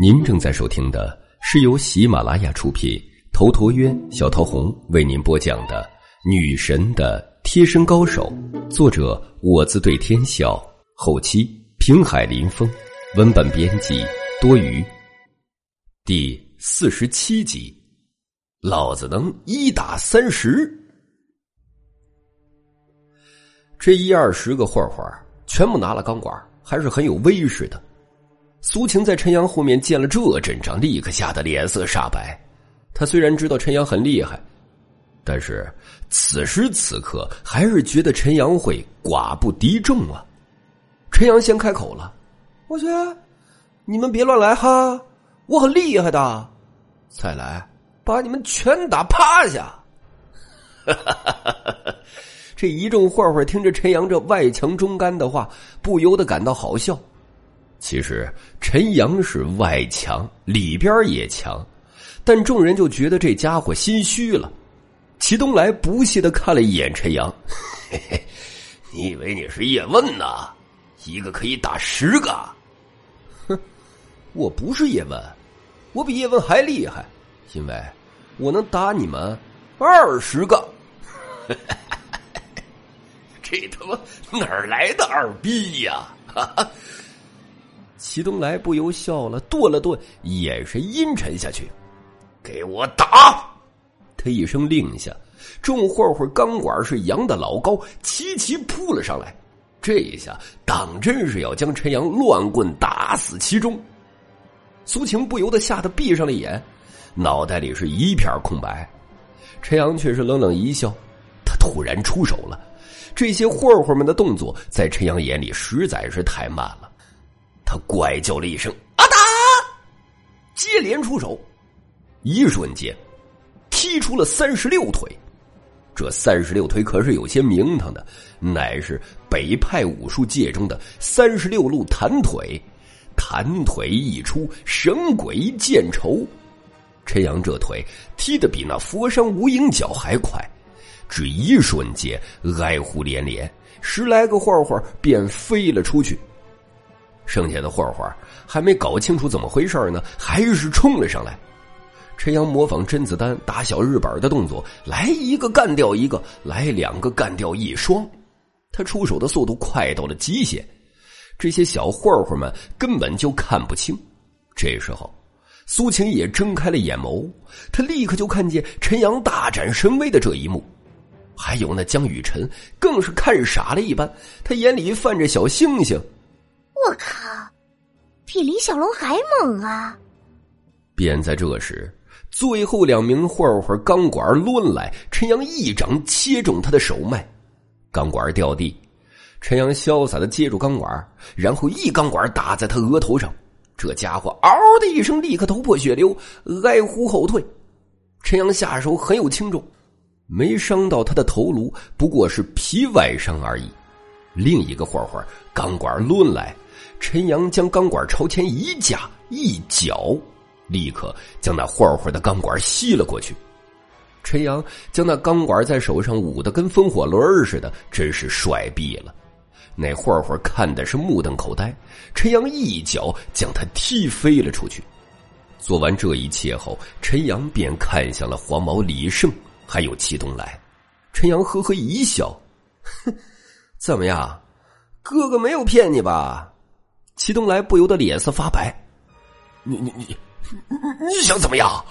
您正在收听的是由喜马拉雅出品、头陀渊、小桃红为您播讲的《女神的贴身高手》，作者我自对天笑，后期平海林风，文本编辑多余。第四十七集，老子能一打三十。这一二十个混混全部拿了钢管，还是很有威势的。苏晴在陈阳后面见了这阵仗，立刻吓得脸色煞白。他虽然知道陈阳很厉害，但是此时此刻还是觉得陈阳会寡不敌众啊。陈阳先开口了：“我去，你们别乱来哈，我很厉害的，再来把你们全打趴下。” 这一众混混听着陈阳这外强中干的话，不由得感到好笑。其实陈阳是外强，里边也强，但众人就觉得这家伙心虚了。齐东来不屑的看了一眼陈阳，嘿嘿，你以为你是叶问呐？一个可以打十个？哼，我不是叶问，我比叶问还厉害，因为我能打你们二十个。这他妈哪儿来的二逼呀？哈 哈齐东来不由笑了，顿了顿，眼神阴沉下去。给我打！他一声令下，众混混钢管是扬的老高，齐齐扑了上来。这一下当真是要将陈阳乱棍打死其中。苏晴不由得吓得闭上了眼，脑袋里是一片空白。陈阳却是冷冷一笑，他突然出手了。这些混混们的动作在陈阳眼里实在是太慢了。他怪叫了一声：“阿达！”接连出手，一瞬间踢出了三十六腿。这三十六腿可是有些名堂的，乃是北派武术界中的三十六路弹腿。弹腿一出，神鬼见愁。陈阳这腿踢得比那佛山无影脚还快，只一瞬间，哀呼连连，十来个混混便飞了出去。剩下的混混还没搞清楚怎么回事呢，还是冲了上来。陈阳模仿甄子丹打小日本的动作，来一个干掉一个，来两个干掉一双。他出手的速度快到了极限，这些小混混们根本就看不清。这时候，苏晴也睁开了眼眸，他立刻就看见陈阳大展神威的这一幕，还有那江雨晨更是看傻了一般，他眼里泛着小星星。我靠，比李小龙还猛啊！便在这时，最后两名混混钢管抡来，陈阳一掌切中他的手脉，钢管掉地。陈阳潇洒的接住钢管，然后一钢管打在他额头上，这家伙嗷的一声，立刻头破血流，哀呼后退。陈阳下手很有轻重，没伤到他的头颅，不过是皮外伤而已。另一个混混钢管抡来。陈阳将钢管朝前一架，一脚，立刻将那混混的钢管吸了过去。陈阳将那钢管在手上舞得跟风火轮似的，真是帅毙了。那混混看的是目瞪口呆。陈阳一脚将他踢飞了出去。做完这一切后，陈阳便看向了黄毛李胜，还有齐东来。陈阳呵呵一笑：“哼，怎么样，哥哥没有骗你吧？”齐东来不由得脸色发白，你你你，你想怎么样？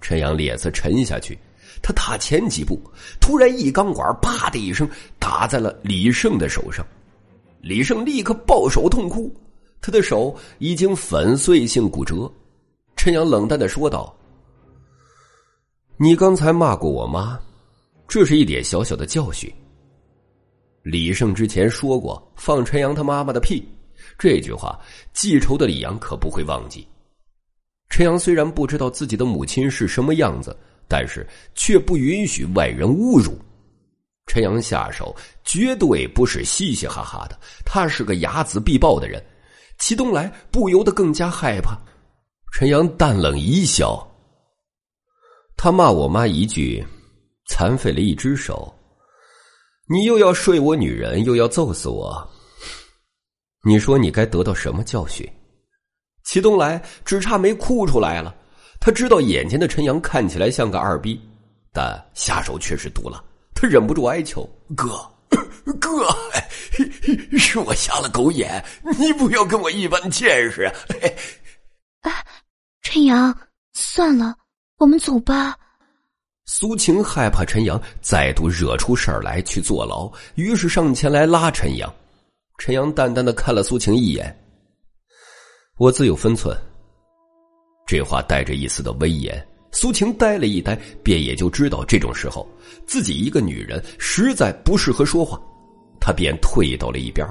陈阳脸色沉下去，他踏前几步，突然一钢管“啪”的一声打在了李胜的手上，李胜立刻抱手痛哭，他的手已经粉碎性骨折。陈阳冷淡的说道：“你刚才骂过我妈，这是一点小小的教训。”李胜之前说过放陈阳他妈妈的屁。这句话，记仇的李阳可不会忘记。陈阳虽然不知道自己的母亲是什么样子，但是却不允许外人侮辱。陈阳下手绝对不是嘻嘻哈哈的，他是个睚眦必报的人。齐东来不由得更加害怕。陈阳淡冷一笑：“他骂我妈一句，残废了一只手，你又要睡我女人，又要揍死我。”你说你该得到什么教训？齐东来只差没哭出来了。他知道眼前的陈阳看起来像个二逼，但下手却是毒辣。他忍不住哀求：“哥，哥，是我瞎了狗眼，你不要跟我一般见识。”哎，陈阳，算了，我们走吧。苏晴害怕陈阳再度惹出事儿来去坐牢，于是上前来拉陈阳。陈阳淡淡的看了苏晴一眼：“我自有分寸。”这话带着一丝的威严。苏晴呆了一呆，便也就知道这种时候自己一个女人实在不适合说话，她便退到了一边。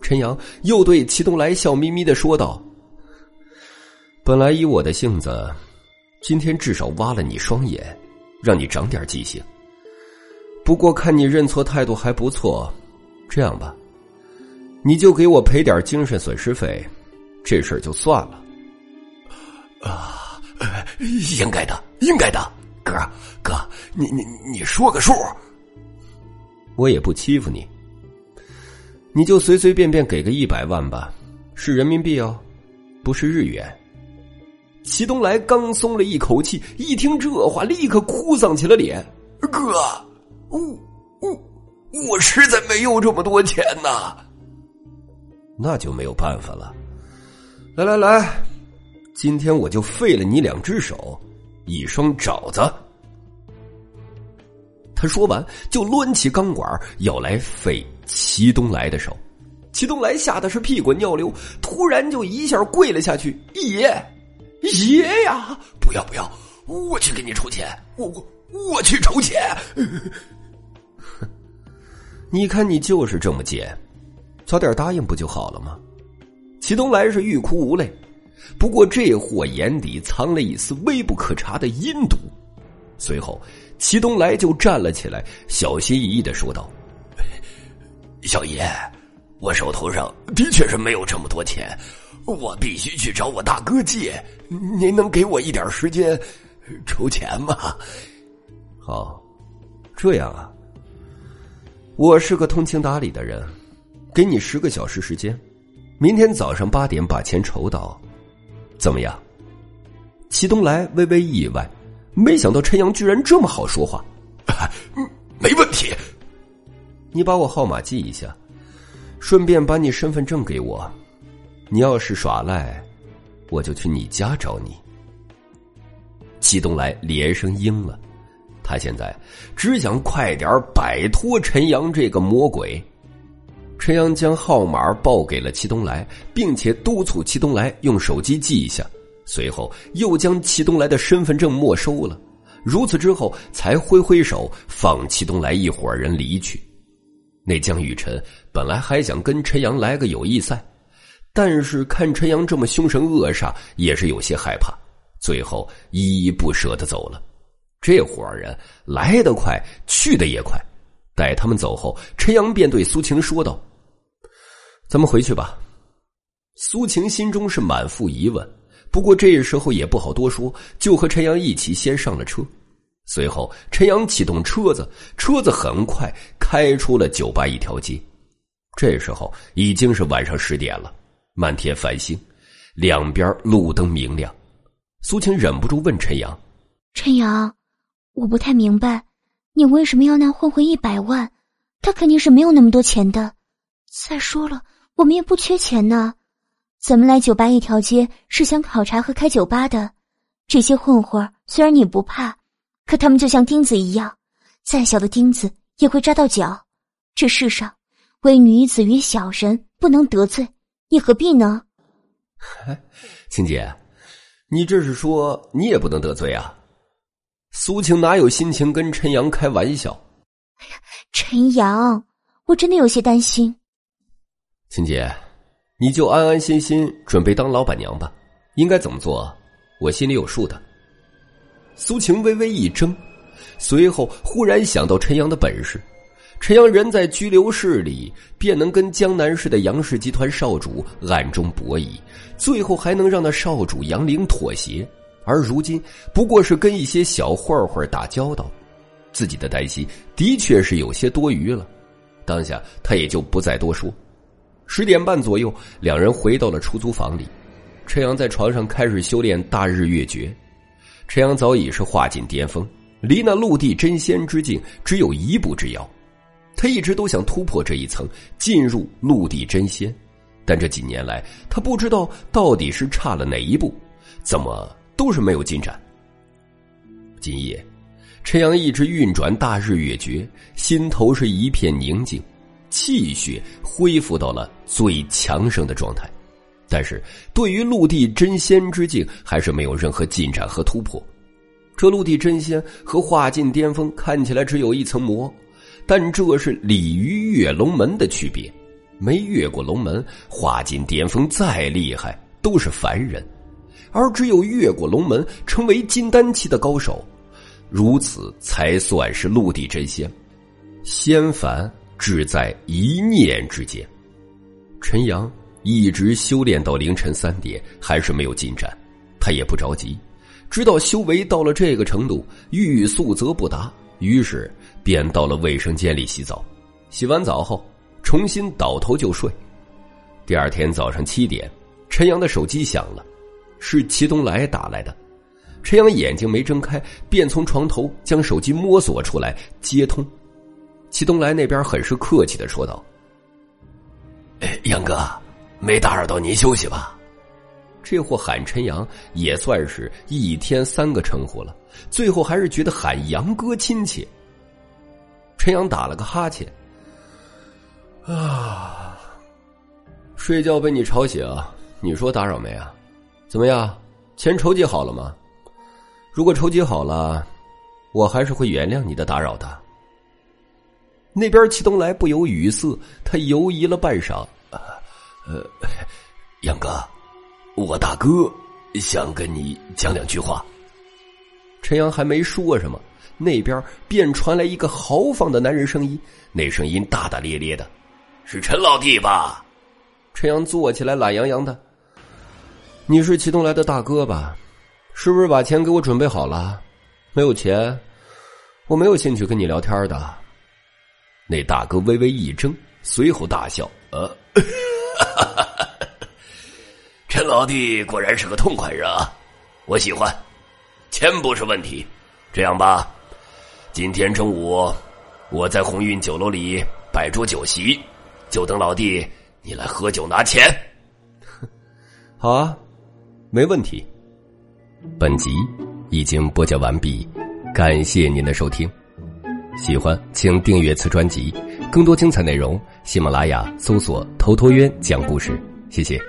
陈阳又对齐东来笑眯眯的说道：“本来以我的性子，今天至少挖了你双眼，让你长点记性。不过看你认错态度还不错，这样吧，你就给我赔点精神损失费，这事儿就算了。”啊，应该的，应该的，哥哥，你你你说个数，我也不欺负你，你就随随便便给个一百万吧，是人民币哦，不是日元。齐东来刚松了一口气，一听这话，立刻哭丧起了脸。哥，我我我实在没有这么多钱呐，那就没有办法了。来来来。今天我就废了你两只手，一双爪子。他说完，就抡起钢管要来废齐东来的手。齐东来吓得是屁滚尿流，突然就一下跪了下去：“爷，爷呀，不要不要，我去给你筹钱，我我我去筹钱。” 你看你就是这么贱，早点答应不就好了吗？齐东来是欲哭无泪。不过这货眼底藏了一丝微不可察的阴毒。随后，齐东来就站了起来，小心翼翼的说道：“小爷，我手头上的确是没有这么多钱，我必须去找我大哥借。您能给我一点时间筹钱吗？”“好，这样啊。我是个通情达理的人，给你十个小时时间，明天早上八点把钱筹到。”怎么样？齐东来微微意外，没想到陈阳居然这么好说话。没问题，你把我号码记一下，顺便把你身份证给我。你要是耍赖，我就去你家找你。齐东来连声应了，他现在只想快点摆脱陈阳这个魔鬼。陈阳将号码报给了齐东来，并且督促齐东来用手机记一下。随后又将齐东来的身份证没收了。如此之后，才挥挥手放齐东来一伙人离去。那江雨辰本来还想跟陈阳来个友谊赛，但是看陈阳这么凶神恶煞，也是有些害怕，最后依依不舍的走了。这伙人来得快，去的也快。待他们走后，陈阳便对苏晴说道：“咱们回去吧。”苏晴心中是满腹疑问，不过这时候也不好多说，就和陈阳一起先上了车。随后，陈阳启动车子，车子很快开出了酒吧一条街。这时候已经是晚上十点了，漫天繁星，两边路灯明亮。苏晴忍不住问陈阳：“陈阳，我不太明白。”你为什么要那混混一百万？他肯定是没有那么多钱的。再说了，我们也不缺钱呢。咱们来酒吧一条街是想考察和开酒吧的。这些混混虽然你不怕，可他们就像钉子一样，再小的钉子也会扎到脚。这世上，唯女子与小人不能得罪，你何必呢？青姐，你这是说你也不能得罪啊？苏晴哪有心情跟陈阳开玩笑？哎呀，陈阳，我真的有些担心。秦姐，你就安安心心准备当老板娘吧。应该怎么做，我心里有数的。苏晴微微一怔，随后忽然想到陈阳的本事。陈阳人在拘留室里，便能跟江南市的杨氏集团少主暗中博弈，最后还能让那少主杨凌妥协。而如今不过是跟一些小混混打交道，自己的担心的确是有些多余了。当下他也就不再多说。十点半左右，两人回到了出租房里。陈阳在床上开始修炼大日月诀。陈阳早已是化境巅峰，离那陆地真仙之境只有一步之遥。他一直都想突破这一层，进入陆地真仙，但这几年来，他不知道到底是差了哪一步，怎么都是没有进展。今夜，陈阳一直运转大日月诀，心头是一片宁静，气血恢复到了最强盛的状态。但是对于陆地真仙之境，还是没有任何进展和突破。这陆地真仙和化境巅峰看起来只有一层膜，但这是鲤鱼跃龙门的区别。没越过龙门，化境巅峰再厉害都是凡人，而只有越过龙门，成为金丹期的高手，如此才算是陆地真仙。仙凡只在一念之间。陈阳。一直修炼到凌晨三点，还是没有进展。他也不着急，知道修为到了这个程度，欲速则不达，于是便到了卫生间里洗澡。洗完澡后，重新倒头就睡。第二天早上七点，陈阳的手机响了，是祁东来打来的。陈阳眼睛没睁开，便从床头将手机摸索出来接通。祁东来那边很是客气的说道：“哎，杨哥。”没打扰到您休息吧？这货喊陈阳也算是一天三个称呼了，最后还是觉得喊杨哥亲切。陈阳打了个哈欠，啊，睡觉被你吵醒，你说打扰没啊？怎么样，钱筹集好了吗？如果筹集好了，我还是会原谅你的打扰的。那边齐东来不由语塞，他犹疑了半晌。呃，杨哥，我大哥想跟你讲两句话。陈阳还没说什么，那边便传来一个豪放的男人声音，那声音大大咧咧的，是陈老弟吧？陈阳坐起来，懒洋洋的。你是祁东来的大哥吧？是不是把钱给我准备好了？没有钱，我没有兴趣跟你聊天的。那大哥微微一怔，随后大笑，呃。陈老弟果然是个痛快人啊，我喜欢。钱不是问题，这样吧，今天中午我在鸿运酒楼里摆桌酒席，就等老弟你来喝酒拿钱。好啊，没问题。本集已经播讲完毕，感谢您的收听。喜欢请订阅此专辑，更多精彩内容，喜马拉雅搜索“头陀渊讲故事”。谢谢。